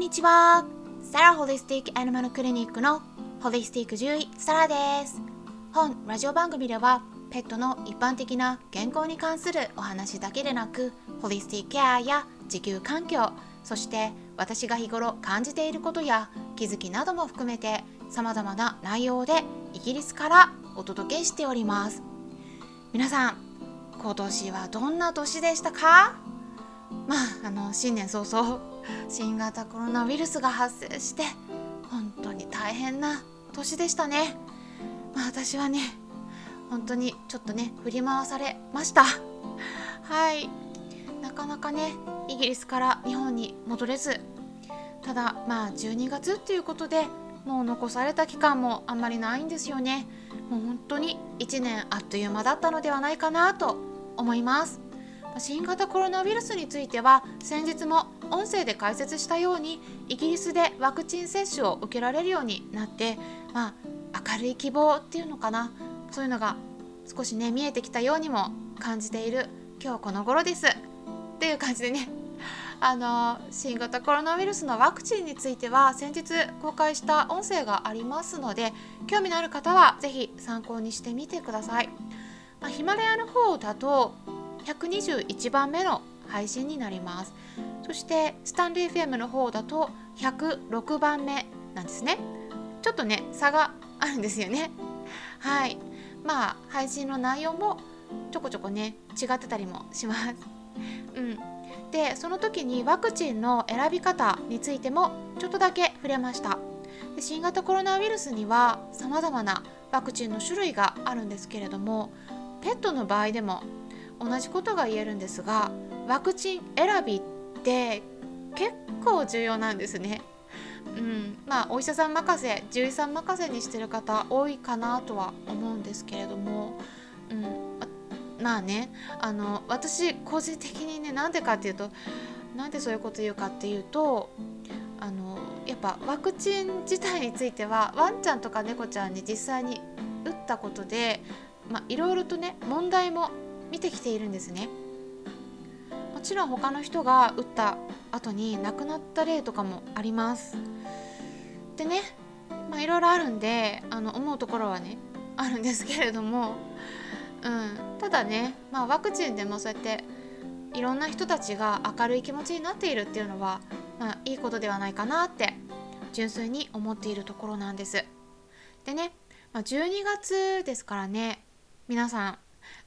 んにちは。サラホリスティックアニマルクリニックのホリスティック獣医サラです。本ラジオ番組ではペットの一般的な健康に関するお話だけでなく、ホリスティックケアや地球環境、そして私が日頃感じていることや気づきなども含めて様々な内容でイギリスからお届けしております。皆さん、今年はどんな年でしたか？まあ、あの新年早々新型コロナウイルスが発生して本当に大変な年でしたね。まあ、私はね本当にちょっとね振り回されました。はいなかなかねイギリスから日本に戻れずただまあ12月っていうことでもう残された期間もあんまりないんですよねもう本当に1年あっという間だったのではないかなと思います新型コロナウイルスについては先日も音声で解説したようにイギリスでワクチン接種を受けられるようになってまあ明るい希望っていうのかな。そういうのが少しね見えてきたようにも感じている今日この頃です。っていう感じでね。あの新型コロナウイルスのワクチンについては先日公開した音声がありますので興味のある方は是非参考にしてみてください、まあ、ヒマラヤの方だと121番目の配信になります。そしてスタンレー FM の方だと106番目なんですね。ちょっとね差があるんですよね。はい。まあ配信の内容もちょこちょこね違ってたりもします。うん。でその時にワクチンの選び方についてもちょっとだけ触れました。で新型コロナウイルスにはさまざまなワクチンの種類があるんですけれどもペットの場合でも同じことが言えるんですがワクチン選びって結構重要なんですね。うん、まあお医者さん任せ獣医さん任せにしてる方多いかなとは思うんですけれども、うん、まあねあの私個人的にねなんでかっていうとなんでそういうこと言うかっていうとあのやっぱワクチン自体についてはワンちゃんとか猫ちゃんに実際に打ったことでいろいろとね問題も見てきているんですね。もちろん他の人が打った後に亡くなった例とかもあります。でねまあいろいろあるんであの思うところはねあるんですけれどもうん、ただね、まあ、ワクチンでもそうやっていろんな人たちが明るい気持ちになっているっていうのは、まあ、いいことではないかなって純粋に思っているところなんです。でね、まあ、12月ですからね皆さん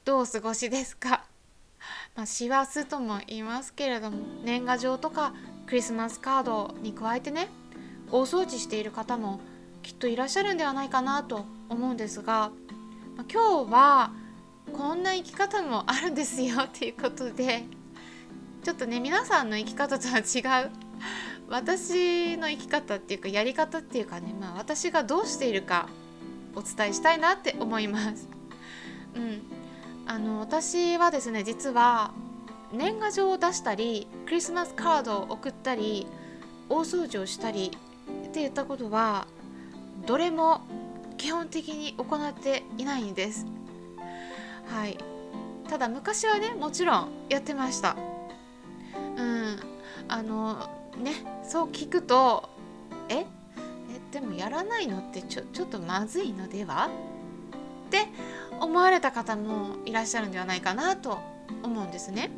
どうお過ごしですか？まあ、師走とも言いますけれども年賀状とかクリスマスカードに加えてね大掃除している方もきっといらっしゃるんではないかなと思うんですが、まあ、今日はこんな生き方もあるんですよっていうことでちょっとね皆さんの生き方とは違う私の生き方っていうかやり方っていうかねまあ私がどうしているかお伝えしたいなって思います。うん、あの私はですね実は年賀状を出したりクリスマスカードを送ったり大掃除をしたりって言ったことはどれも基本的に行っていないんです。はい。ただ昔はねもちろんやってました。うん。あのねそう聞くとえ？えでもやらないのってちょちょっとまずいのでは？って思われた方もいらっしゃるんではないかなと思うんですね。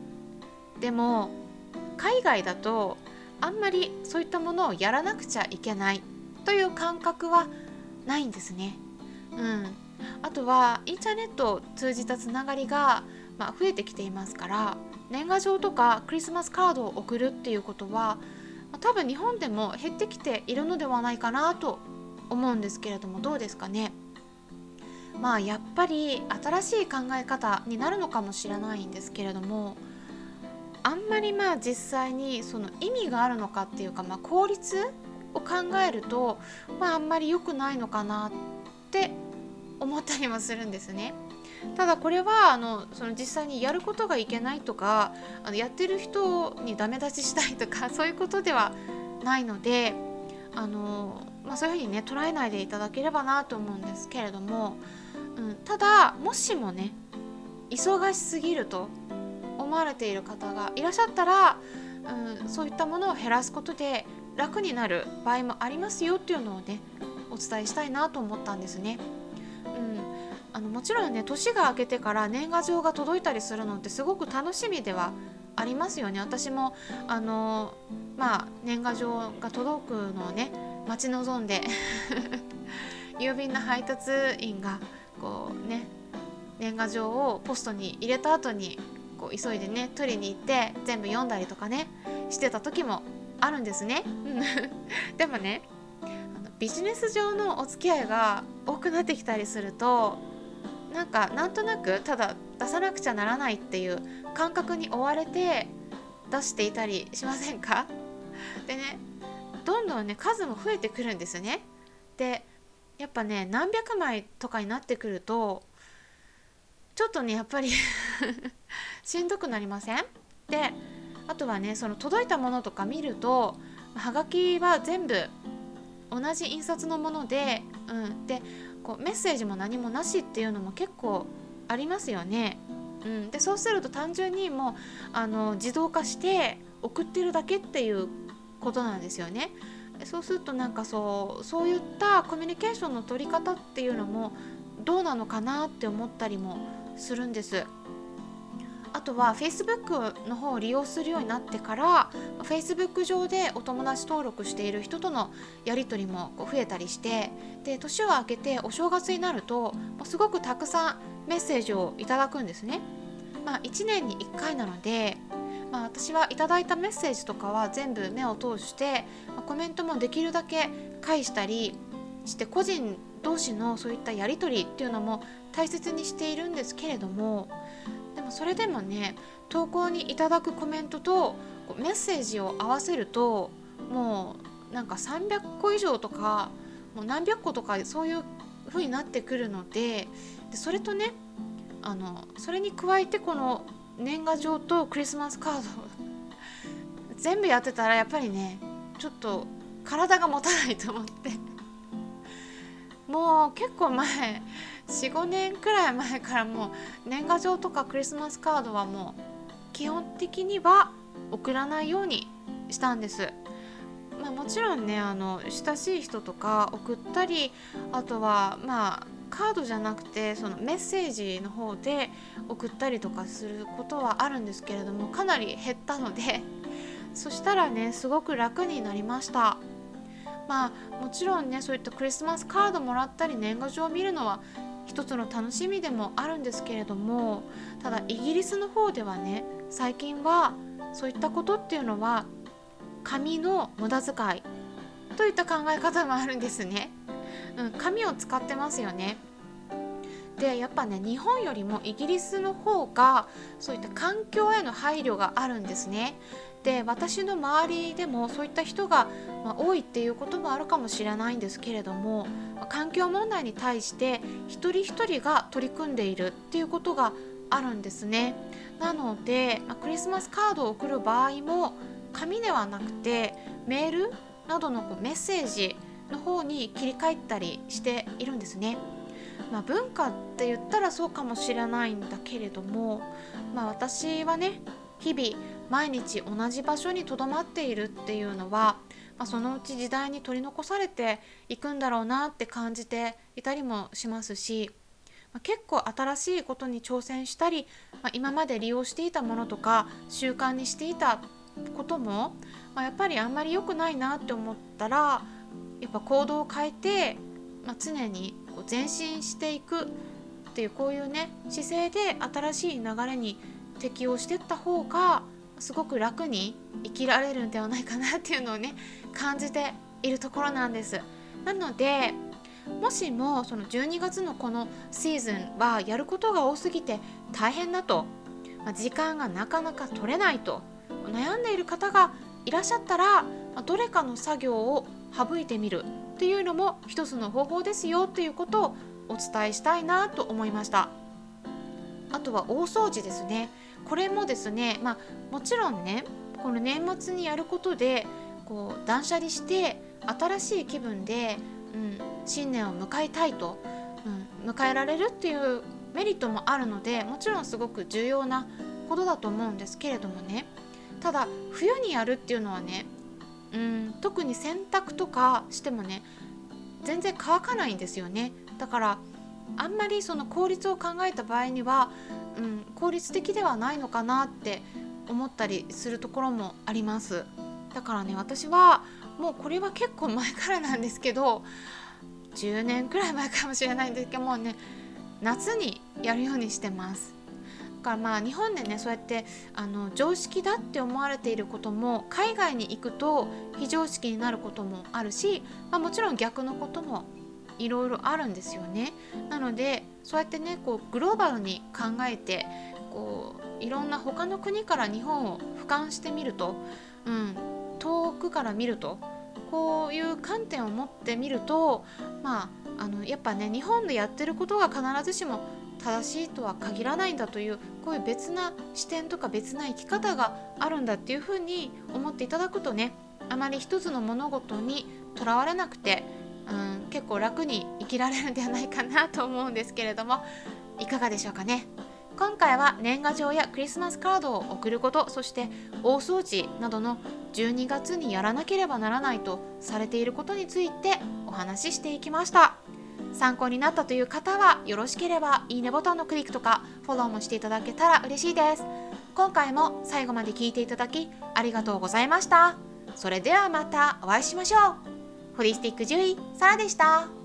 でも海外だとあんまりそういったものをやらなくちゃいけないという感覚はないんですね。うん。あとはインターネットを通じたつながりが、まあ、増えてきていますから年賀状とかクリスマスカードを送るっていうことは、多分日本でも減ってきているのではないかなと思うんですけれどもどうですかね？まあやっぱり新しい考え方になるのかもしれないんですけれどもあんまりまあ実際にその意味があるのかっていうか、まあ、効率を考えると、まあ、あんまり良くないのかなって思ったりもするんですね。ただこれはあのその実際にやることがいけないとかあのやってる人にダメ出ししたいとか そういうことではないのであの、まあ、そういうふうにね捉えないでいただければなと思うんですけれども、うん、ただもしもね忙しすぎると思われている方がいらっしゃったら、うん、そういったものを減らすことで楽になる場合もありますよっていうのをねお伝えしたいなと思ったんですね。うん、あのもちろんね年が明けてから年賀状が届いたりするのってすごく楽しみではありますよね。私もあのまあ年賀状が届くのをね待ち望んで 郵便の配達員がこうね年賀状をポストに入れた後にこう急いでね取りに行って全部読んだりとかねしてた時もあるんですね。でもねあのビジネス上のお付き合いが多くなってきたりするとなんかなんとなくただ出さなくちゃならないっていう感覚に追われて出していたりしませんか？でねどんどんね数も増えてくるんですよね。でやっぱね何百枚とかになってくるとちょっとねやっぱり しんどくなりません？であとはねその届いたものとか見るとはがきは全部同じ印刷のもので、うん、でこうメッセージも何もなしっていうのも結構ありますよね。うん、でそうすると単純にもうあの自動化して送ってるだけっていうことなんですよね。そうするとなんかそうそういったコミュニケーションの取り方っていうのもどうなのかなって思ったりもするんです。あとは Facebook の方を利用するようになってから Facebook 上でお友達登録している人とのやり取りも増えたりしてで年を明けてお正月になるとすごくたくさんメッセージをいただくんですね。まあ、1年に1回なので、まあ、私はいただいたメッセージとかは全部目を通して、コメントもできるだけ返したりして個人同士のそういったやり取りっていうのも大切にしているんですけれどもでもそれでもね投稿にいただくコメントとメッセージを合わせるともうなんか300個以上とかもう何百個とかそういう風になってくるのででそれとねあのそれに加えてこの年賀状とクリスマスカード 全部やってたらやっぱりねちょっと体が持たないと思って もう結構前45年くらい前からもう年賀状とかクリスマスカードはもう基本的には送らないようにしたんです。まあ、もちろんねあの親しい人とか送ったりあとはまあカードじゃなくてそのメッセージの方で送ったりとかすることはあるんですけれどもかなり減ったので そしたらねすごく楽になりました。まあもちろんねそういったクリスマスカードもらったり年賀状を見るのは一つの楽しみでもあるんですけれどもただイギリスの方ではね最近はそういったことっていうのは紙の無駄遣いといった考え方もあるんですね。うん、紙を使ってますよね。でやっぱね日本よりもイギリスの方がそういった環境への配慮があるんですね。で私の周りでもそういった人が、ま、多いっていうこともあるかもしれないんですけれども環境問題に対して一人一人が取り組んでいるっていうことがあるんですね。なので、ま、クリスマスカードを送る場合も紙ではなくてメールなどのこうメッセージの方に切り替えたりしているんですね。まあ、文化って言ったらそうかもしれないんだけれども、まあ、私はね日々毎日同じ場所にとどまっているっていうのは、まあ、そのうち時代に取り残されていくんだろうなって感じていたりもしますし、まあ、結構新しいことに挑戦したり、まあ、今まで利用していたものとか習慣にしていたことも、まやっぱりあんまり良くないなって思ったらやっぱ行動を変えて、まあ常にこう前進していくっていうこういうね姿勢で新しい流れに適応していった方がすごく楽に生きられるんではないかなっていうのをね感じているところなんです。なのでもしもその12月のこのシーズンはやることが多すぎて大変だと、まあ、時間がなかなか取れないと悩んでいる方がいらっしゃったら、どれかの作業を省いてみるっていうのも一つの方法ですよっていうことをお伝えしたいなと思いました。あとは大掃除ですね。これもですね、まあ、もちろんねこの年末にやることでこう断捨離して新しい気分で、うん、新年を迎えたいと、うん、迎えられるっていうメリットもあるのでもちろんすごく重要なことだと思うんですけれどもね。ただ冬にやるっていうのはねうん特に洗濯とかしてもね全然乾かないんですよね。だからあんまりその効率を考えた場合には、うん、効率的ではないのかなって思ったりするところもあります。だからね私はもうこれは結構前からなんですけど10年くらい前かもしれないんですけどもうね夏にやるようにしてます。からまあ日本でねそうやってあの常識だって思われていることも海外に行くと非常識になることもあるし、まあ、もちろん逆のこともいろいろあるんですよね。なのでそうやってねこうグローバルに考えてこういろんな他の国から日本を俯瞰してみると、うん、遠くから見るとこういう観点を持ってみるとまああのやっぱね日本でやってることが必ずしも正しいとは限らないんだというこういう別な視点とか別な生き方があるんだっていうふうに思っていただくとねあまり一つの物事にとらわれなくて、うん、結構楽に生きられるんではないかなと思うんですけれどもいかがでしょうかね。今回は年賀状やクリスマスカードを送ることそして大掃除などの12月にやらなければならないとされていることについてお話ししていきました参考になったという方はよろしければいいねボタンのクリックとかフォローもしていただけたら嬉しいです。今回も最後まで聞いていただきありがとうございました。それではまたお会いしましょう。ホリスティック獣医サラでした。